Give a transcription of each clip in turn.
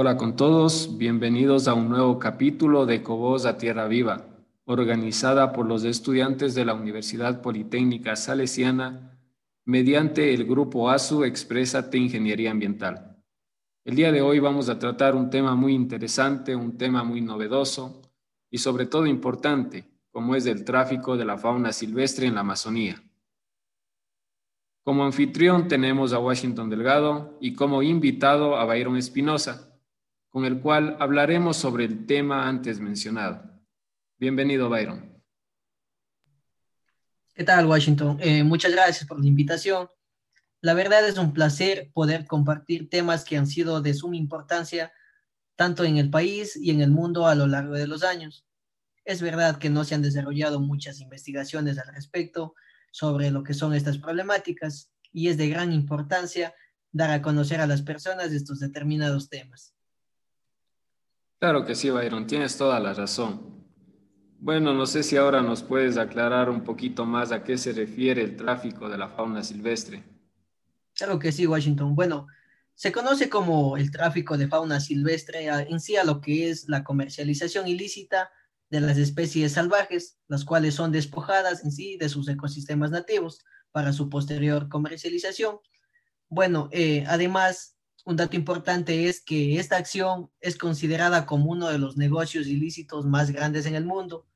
Hola con todos, bienvenidos a un nuevo capítulo de Cobos a Tierra Viva, organizada por los estudiantes de la Universidad Politécnica Salesiana mediante el grupo ASU Exprésate Ingeniería Ambiental. El día de hoy vamos a tratar un tema muy interesante, un tema muy novedoso y sobre todo importante, como es el tráfico de la fauna silvestre en la Amazonía. Como anfitrión tenemos a Washington Delgado y como invitado a Byron Espinosa, con el cual hablaremos sobre el tema antes mencionado. Bienvenido, Byron. ¿Qué tal, Washington? Eh, muchas gracias por la invitación. La verdad es un placer poder compartir temas que han sido de suma importancia tanto en el país y en el mundo a lo largo de los años. Es verdad que no se han desarrollado muchas investigaciones al respecto sobre lo que son estas problemáticas y es de gran importancia dar a conocer a las personas estos determinados temas. Claro que sí, Byron, tienes toda la razón. Bueno, no sé si ahora nos puedes aclarar un poquito más a qué se refiere el tráfico de la fauna silvestre. Claro que sí, Washington. Bueno, se conoce como el tráfico de fauna silvestre en sí a lo que es la comercialización ilícita de las especies salvajes, las cuales son despojadas en sí de sus ecosistemas nativos para su posterior comercialización. Bueno, eh, además, un dato importante es que esta acción es considerada como uno de los negocios ilícitos más grandes en el mundo,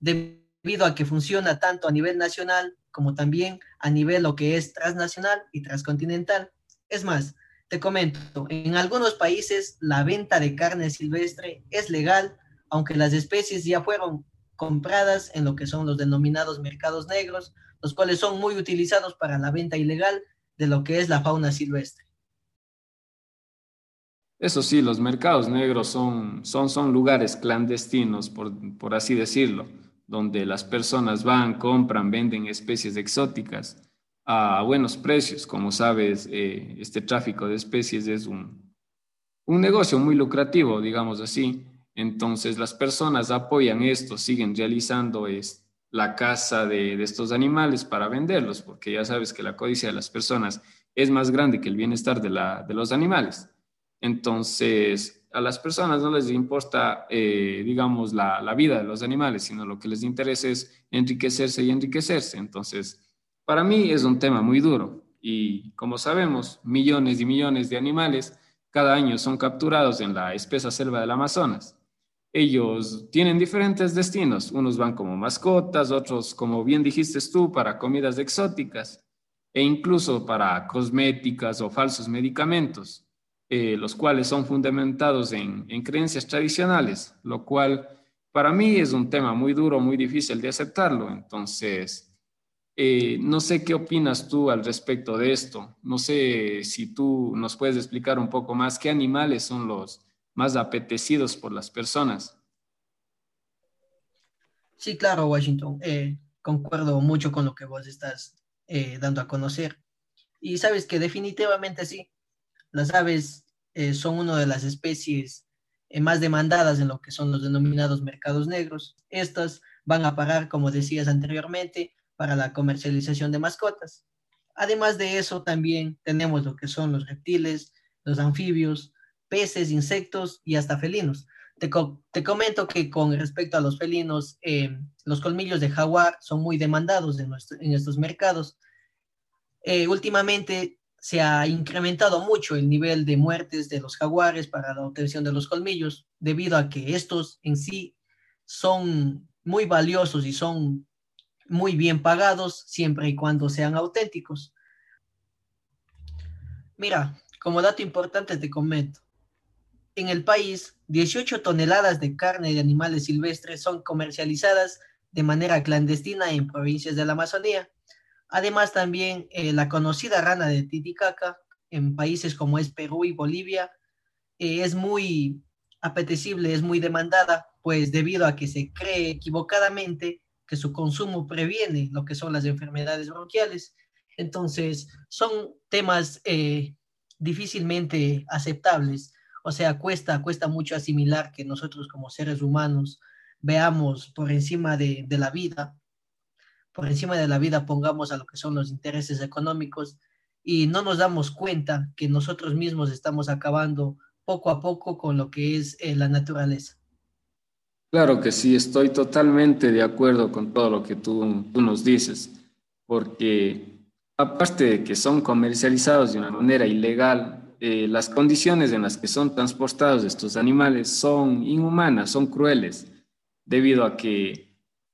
debido a que funciona tanto a nivel nacional como también a nivel lo que es transnacional y transcontinental. Es más, te comento, en algunos países la venta de carne silvestre es legal, aunque las especies ya fueron compradas en lo que son los denominados mercados negros, los cuales son muy utilizados para la venta ilegal de lo que es la fauna silvestre. Eso sí, los mercados negros son, son, son lugares clandestinos, por, por así decirlo, donde las personas van, compran, venden especies exóticas a buenos precios. Como sabes, eh, este tráfico de especies es un, un negocio muy lucrativo, digamos así. Entonces las personas apoyan esto, siguen realizando es, la caza de, de, estos animales para venderlos, porque ya sabes que la codicia de las personas es más grande que el bienestar de, la, de los animales. Entonces, a las personas no les importa, eh, digamos, la, la, vida de los animales, sino lo que les interesa es enriquecerse y enriquecerse. Entonces, para mí es un tema muy duro y como sabemos, millones y millones de animales cada año son capturados en la espesa selva del Amazonas. Ellos tienen diferentes destinos, unos van como mascotas, otros, como bien dijiste tú, para comidas exóticas e incluso para cosméticas o falsos medicamentos. Eh, los cuales son fundamentados en, creencias tradicionales, lo cual para mí es un tema muy duro, muy difícil de aceptarlo. Entonces, eh, no sé qué opinas tú al respecto de esto. No sé si tú nos puedes explicar un poco más qué animales son los más apetecidos por las personas. Sí, claro, Washington. Eh, concuerdo mucho con lo que vos estás dando a conocer. Y sabes que definitivamente sí, las aves eh, son una de las especies eh, más demandadas en lo que son los denominados mercados negros. Estas van a pagar, como decías anteriormente, para la comercialización de mascotas. Además de eso, también tenemos lo que son los reptiles, los anfibios, peces, insectos y hasta felinos. Te, comento que con respecto a los felinos, eh, los colmillos de jaguar son muy demandados en, en estos mercados. últimamente se ha incrementado mucho el nivel de muertes de los jaguares para la obtención de los colmillos, debido a que estos en sí son muy valiosos y son muy bien pagados siempre y cuando sean auténticos. Mira, como dato importante te comento, en el país 18 toneladas de carne de animales silvestres son comercializadas de manera clandestina en provincias de la Amazonía Además, también eh, la conocida rana de Titicaca en países como es Perú y Bolivia eh, es muy apetecible, es muy demandada, pues debido a que se cree equivocadamente que su consumo previene lo que son las enfermedades bronquiales. Entonces, son temas eh, difícilmente aceptables. O sea, cuesta, cuesta mucho asimilar que nosotros como seres humanos veamos por encima de, de la vida por encima de la vida pongamos a lo que son los intereses económicos y no nos damos cuenta que nosotros mismos estamos acabando poco a poco con lo que es eh, la naturaleza. Claro que sí, estoy totalmente de acuerdo con todo lo que tú, tú nos dices, porque aparte de que son comercializados de una manera ilegal, eh, las condiciones en las que son transportados estos animales son inhumanas, son crueles, debido a que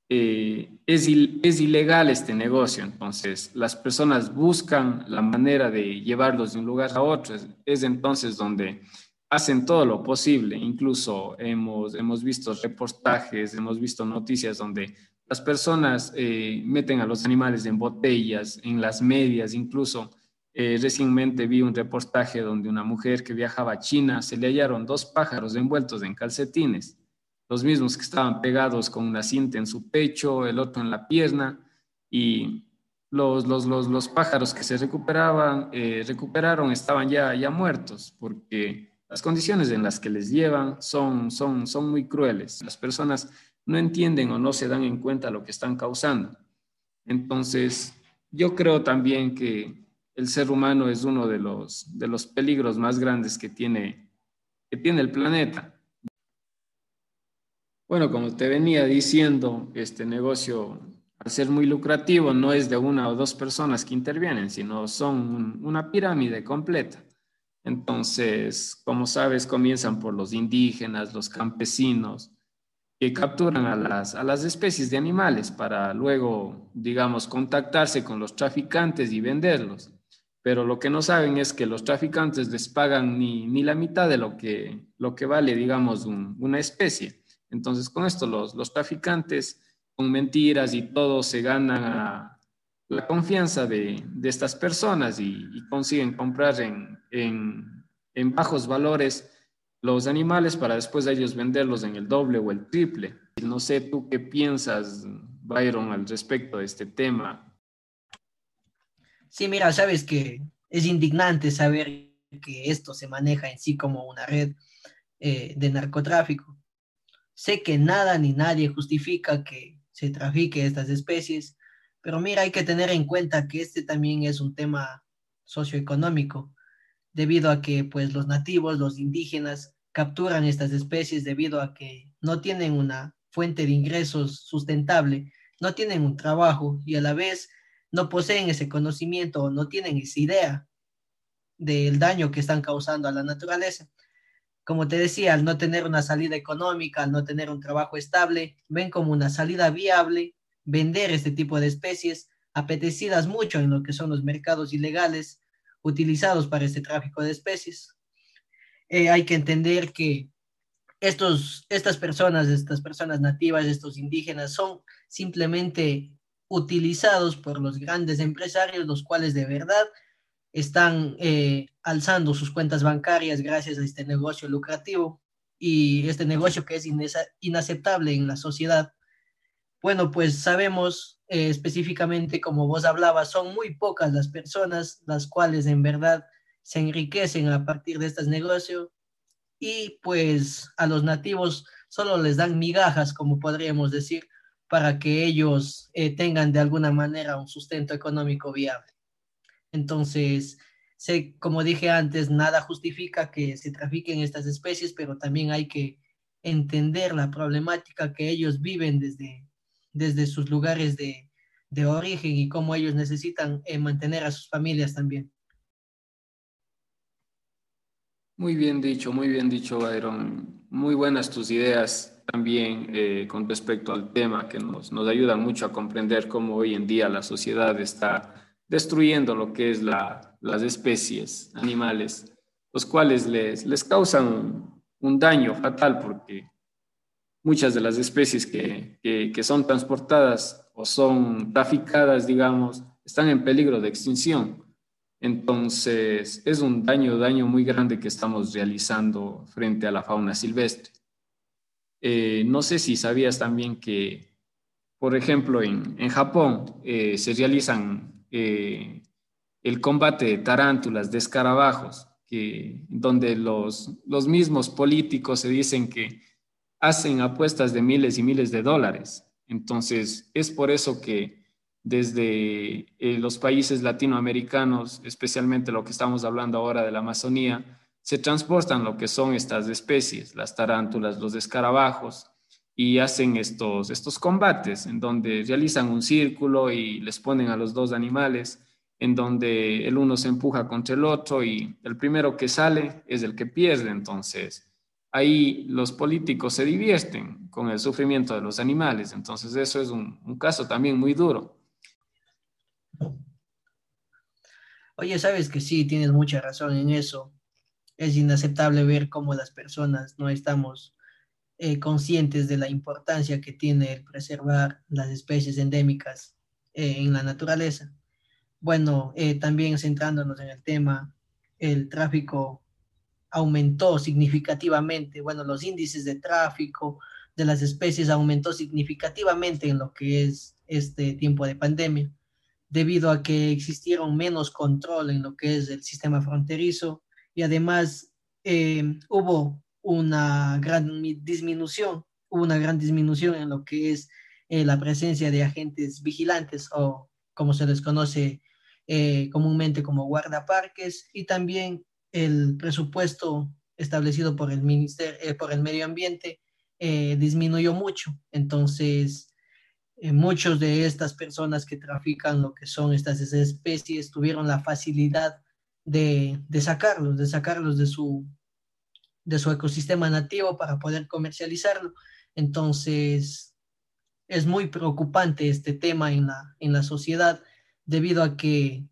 eh, es, es, ilegal este negocio. Entonces, las personas buscan la manera de llevarlos de un lugar a otro. Es, entonces donde hacen todo lo posible. Incluso hemos, hemos visto reportajes, hemos visto noticias donde las personas eh, meten a los animales en botellas, en las medias, incluso eh, recientemente vi un reportaje donde una mujer que viajaba a China se le hallaron dos pájaros envueltos en calcetines, los mismos que estaban pegados con una cinta en su pecho, el otro en la pierna, y los, los, los, los pájaros que se recuperaban, eh, recuperaron estaban ya, ya muertos, porque las condiciones en las que les llevan son, son, son muy crueles. Las personas no entienden o no se dan en cuenta lo que están causando. Entonces, yo creo también que el ser humano es uno de los, de los peligros más grandes que tiene, que tiene el planeta. Bueno, como te venía diciendo, este negocio, al ser muy lucrativo, no es de una o dos personas que intervienen, sino son una pirámide completa. Entonces, como sabes, comienzan por los indígenas, los campesinos, que capturan a las, a las especies de animales para luego, digamos, contactarse con los traficantes y venderlos pero lo que no saben es que los traficantes les pagan ni, ni la mitad de lo que, lo que vale, digamos, una especie. Entonces, con esto los, los traficantes, con mentiras y todo, se ganan la confianza de, de estas personas y, consiguen comprar en, en, bajos valores los animales para después ellos venderlos en el doble o el triple. No sé tú qué piensas, Byron, al respecto de este tema. Sí, mira, sabes que es indignante saber que esto se maneja en sí como una red eh, de narcotráfico. Sé que nada ni nadie justifica que se trafique estas especies, pero mira, hay que tener en cuenta que este también es un tema socioeconómico, debido a que pues los nativos, los indígenas, capturan estas especies debido a que no tienen una fuente de ingresos sustentable, no tienen un trabajo y a la vez no poseen ese conocimiento o no tienen esa idea del daño que están causando a la naturaleza. Como te decía, al no tener una salida económica, al no tener un trabajo estable, ven como una salida viable vender este tipo de especies apetecidas mucho en lo que son los mercados ilegales utilizados para este tráfico de especies. Eh, hay que entender que estos, estas personas, estas personas nativas, estos indígenas, son simplemente utilizados por los grandes empresarios, los cuales de verdad están eh, alzando sus cuentas bancarias gracias a este negocio lucrativo y este negocio que es inaceptable en la sociedad. Bueno, pues sabemos eh, específicamente, como vos hablabas, son muy pocas las personas las cuales en verdad se enriquecen a partir de estos negocios y pues a los nativos solo les dan migajas, como podríamos decir, para que ellos eh, tengan de alguna manera un sustento económico viable. Entonces, sé, como dije antes, nada justifica que se trafiquen estas especies, pero también hay que entender la problemática que ellos viven desde, desde sus lugares de, de origen y cómo ellos necesitan eh, mantener a sus familias también. Muy bien dicho, muy bien dicho, Byron. Muy buenas tus ideas también eh, con respecto al tema que nos, nos ayuda mucho a comprender cómo hoy en día la sociedad está destruyendo lo que es la, las especies animales, los cuales les, les causan un daño fatal porque muchas de las especies que, que, que son transportadas o son traficadas, digamos, están en peligro de extinción. Entonces, es un daño, daño muy grande que estamos realizando frente a la fauna silvestre. Eh, no sé si sabías también que, por ejemplo, en, Japón eh, se realizan eh, el combate de tarántulas, de escarabajos, que, donde los, los mismos políticos se dicen que hacen apuestas de miles y miles de dólares. Entonces, es por eso que desde los países latinoamericanos, especialmente lo que estamos hablando ahora de la Amazonía, se transportan lo que son estas especies, las tarántulas, los escarabajos, y hacen estos, estos combates en donde realizan un círculo y les ponen a los dos animales, en donde el uno se empuja contra el otro y el primero que sale es el que pierde. Entonces, ahí los políticos se divierten con el sufrimiento de los animales. Entonces, eso es un, un caso también muy duro. Oye, sabes que sí, tienes mucha razón en eso. Es inaceptable ver cómo las personas no estamos eh, conscientes de la importancia que tiene el preservar las especies endémicas eh, en la naturaleza. Bueno, eh, también centrándonos en el tema, el tráfico aumentó significativamente. Bueno, los índices de tráfico de las especies aumentó significativamente en lo que es este tiempo de pandemia, debido a que existieron menos control en lo que es el sistema fronterizo y además hubo una gran disminución, una gran disminución en lo que es eh, la presencia de agentes vigilantes o como se les conoce eh, comúnmente como guardaparques y también el presupuesto establecido por el ministerio, eh, por el medio ambiente disminuyó mucho. Entonces, muchos de estas personas que trafican lo que son estas especies tuvieron la facilidad de, de sacarlos, de sacarlos de su, de su ecosistema nativo para poder comercializarlo. Entonces, es muy preocupante este tema en la, en la sociedad debido a que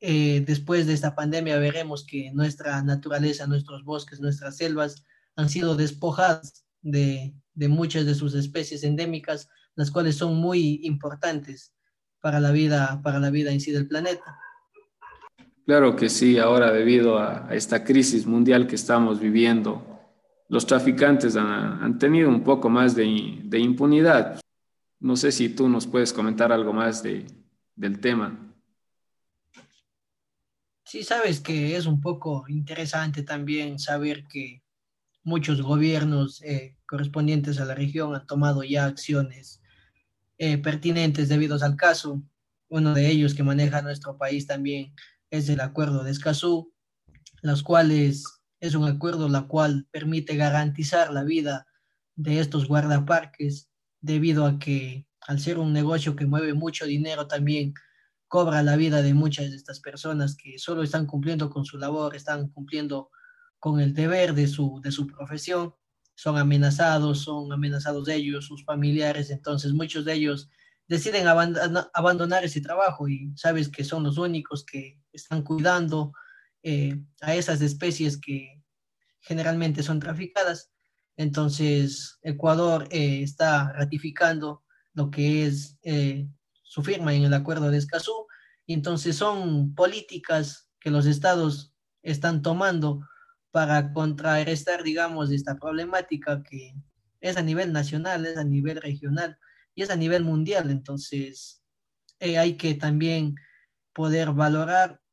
eh, después de esta pandemia veremos que nuestra naturaleza, nuestros bosques, nuestras selvas han sido despojadas de, de muchas de sus especies endémicas, las cuales son muy importantes para la vida, para la vida en sí del planeta. Claro que sí, ahora debido a, esta crisis mundial que estamos viviendo, los traficantes han, tenido un poco más de, impunidad. No sé si tú nos puedes comentar algo más del tema. Sí, sabes que es un poco interesante también saber que muchos gobiernos eh, correspondientes a la región han tomado ya acciones eh, pertinentes debido al caso. Uno de ellos que maneja nuestro país también es el acuerdo de Escazú, los cuales es un acuerdo la cual permite garantizar la vida de estos guardaparques debido a que al ser un negocio que mueve mucho dinero también cobra la vida de muchas de estas personas que solo están cumpliendo con su labor, están cumpliendo con el deber de su, de su profesión, son amenazados, son amenazados ellos, sus familiares, entonces muchos de ellos deciden abandonar ese trabajo y sabes que son los únicos que están cuidando eh, a esas especies que generalmente son traficadas. Entonces, Ecuador eh, está ratificando lo que es eh, su firma en el acuerdo de Escazú. Y entonces son políticas que los estados están tomando para contrarrestar, digamos, esta problemática que es a nivel nacional, es a nivel regional y es a nivel mundial. Entonces, hay que también poder valorar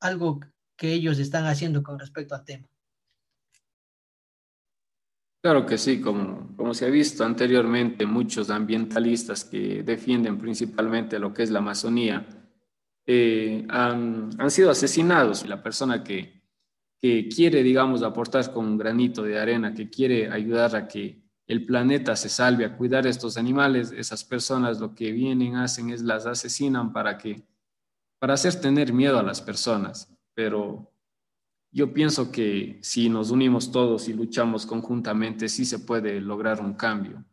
algo que ellos están haciendo con respecto al tema. Claro que sí, como, como se ha visto anteriormente, muchos ambientalistas que defienden principalmente lo que es la Amazonía eh, han, han, sido asesinados. La persona que, que quiere, digamos, aportar con un granito de arena, que quiere ayudar a que el planeta se salve a cuidar a estos animales, esas personas lo que vienen, hacen es las asesinan para que, para hacer tener miedo a las personas. Pero yo pienso que si nos unimos todos y luchamos conjuntamente, sí se puede lograr un cambio.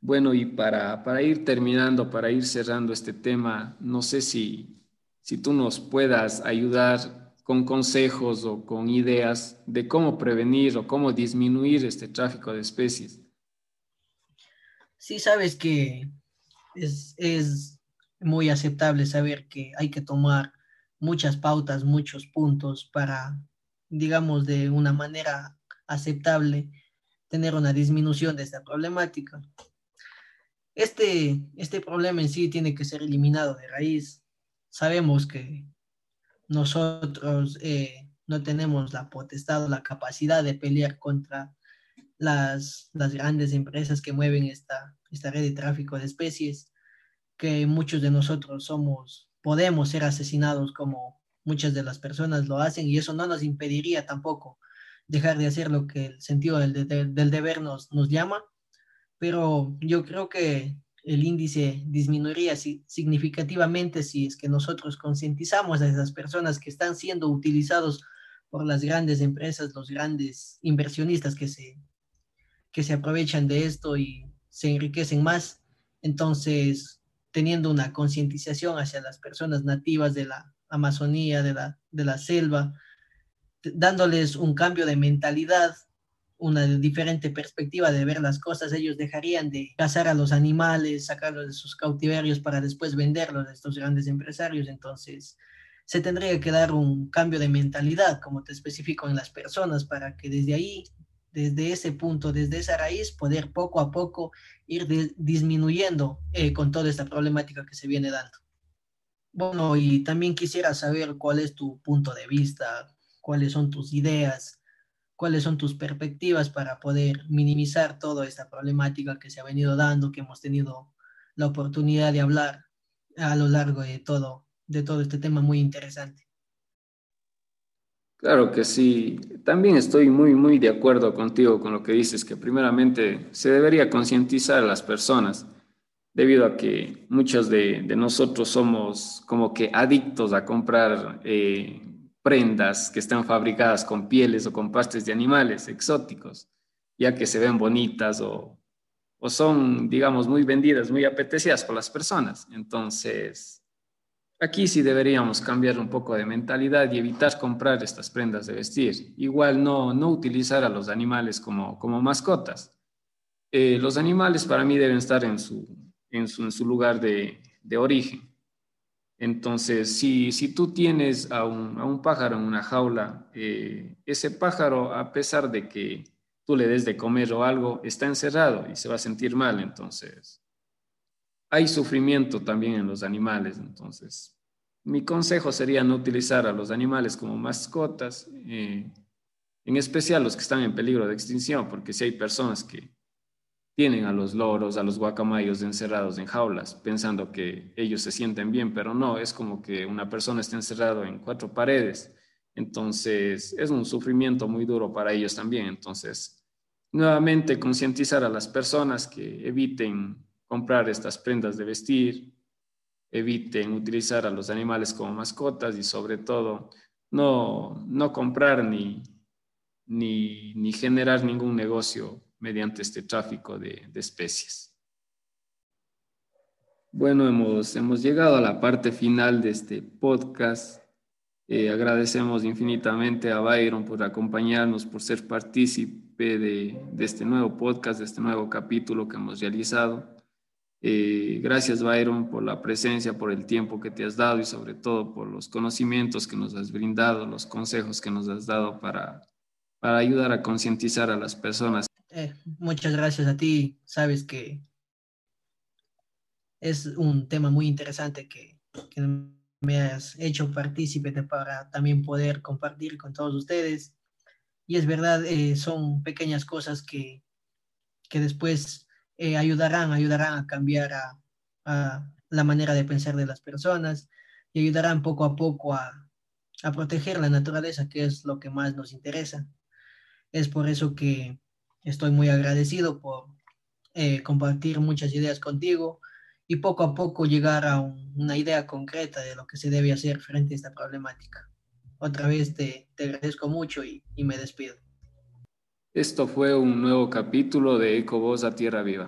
Bueno, y para, para ir terminando, para ir cerrando este tema, no sé si, si tú nos puedas ayudar con consejos o con ideas de cómo prevenir o cómo disminuir este tráfico de especies. Sí, sabes que es, es muy aceptable saber que hay que tomar muchas pautas, muchos puntos para, digamos, de una manera aceptable, tener una disminución de esta problemática. Este, este problema en sí tiene que ser eliminado de raíz. Sabemos que nosotros eh, no tenemos la potestad o la capacidad de pelear contra las, las grandes empresas que mueven esta, esta red de tráfico de especies, que muchos de nosotros somos, podemos ser asesinados como, muchas de las personas lo hacen y eso no nos impediría tampoco dejar de hacer lo que el sentido del, del deber nos, nos llama, pero yo creo que el índice disminuiría significativamente si es que nosotros concientizamos a esas personas que están siendo utilizados por las grandes empresas, los grandes inversionistas que se, que se aprovechan de esto y se enriquecen más. Entonces, teniendo una concientización hacia las personas nativas de la Amazonía, de la, de la selva, dándoles un cambio de mentalidad, una diferente perspectiva de ver las cosas, ellos dejarían de cazar a los animales, sacarlos de sus cautiverios para después venderlos a estos grandes empresarios. Entonces, se tendría que dar un cambio de mentalidad, como te especifico, en las personas para que desde ahí, desde ese punto, desde esa raíz, poder poco a poco ir disminuyendo eh, con toda esta problemática que se viene dando. Bueno, y también quisiera saber cuál es tu punto de vista, cuáles son tus ideas, cuáles son tus perspectivas para poder minimizar toda esta problemática que se ha venido dando, que hemos tenido la oportunidad de hablar a lo largo de todo, de todo este tema muy interesante. Claro que sí. También estoy muy, muy de acuerdo contigo con lo que dices, que primeramente se debería concientizar a las personas, debido a que muchos de, nosotros somos como que adictos a comprar eh, prendas que están fabricadas con pieles o con pastes de animales exóticos, ya que se ven bonitas o, o son, digamos, muy vendidas, muy apetecidas por las personas. Entonces, aquí sí deberíamos cambiar un poco de mentalidad y evitar comprar estas prendas de vestir. Igual no, no utilizar a los animales como, como mascotas. Eh, los animales para mí deben estar en su, en su, lugar de, de origen entonces, si, si tú tienes a un, a un, pájaro en una jaula, eh, ese pájaro, a pesar de que tú le des de comer o algo, está encerrado y se va a sentir mal. Entonces, hay sufrimiento también en los animales. Entonces, mi consejo sería no utilizar a los animales como mascotas, eh, en especial los que están en peligro de extinción, porque si hay personas que tienen a los loros, a los guacamayos encerrados en jaulas, pensando que ellos se sienten bien, pero no, es como que una persona está encerrado en cuatro paredes. Entonces, es un sufrimiento muy duro para ellos también. Entonces, nuevamente concientizar a las personas que eviten comprar estas prendas de vestir, eviten utilizar a los animales como mascotas y sobre todo no, no comprar ni, ni, ni generar ningún negocio mediante este tráfico de, especies. Bueno, hemos, hemos llegado a la parte final de este podcast. Eh, agradecemos infinitamente a Byron por acompañarnos, por ser partícipe de, este nuevo podcast, de este nuevo capítulo que hemos realizado. Eh, gracias, Byron, por la presencia, por el tiempo que te has dado y sobre todo por los conocimientos que nos has brindado, los consejos que nos has dado para, para ayudar a concientizar a las personas. Eh, muchas gracias a ti. Sabes que es un tema muy interesante que, me has hecho partícipe para también poder compartir con todos ustedes. Y es verdad, eh, son pequeñas cosas que, que después eh, ayudarán, ayudarán a cambiar la manera de pensar de las personas y ayudarán poco a poco a, proteger la naturaleza, que es lo que más nos interesa. Es por eso que Estoy muy agradecido por eh, compartir muchas ideas contigo y poco a poco llegar a una idea concreta de lo que se debe hacer frente a esta problemática. Otra vez te, agradezco mucho y me despido. Esto fue un nuevo capítulo de Ecovoz a Tierra Viva.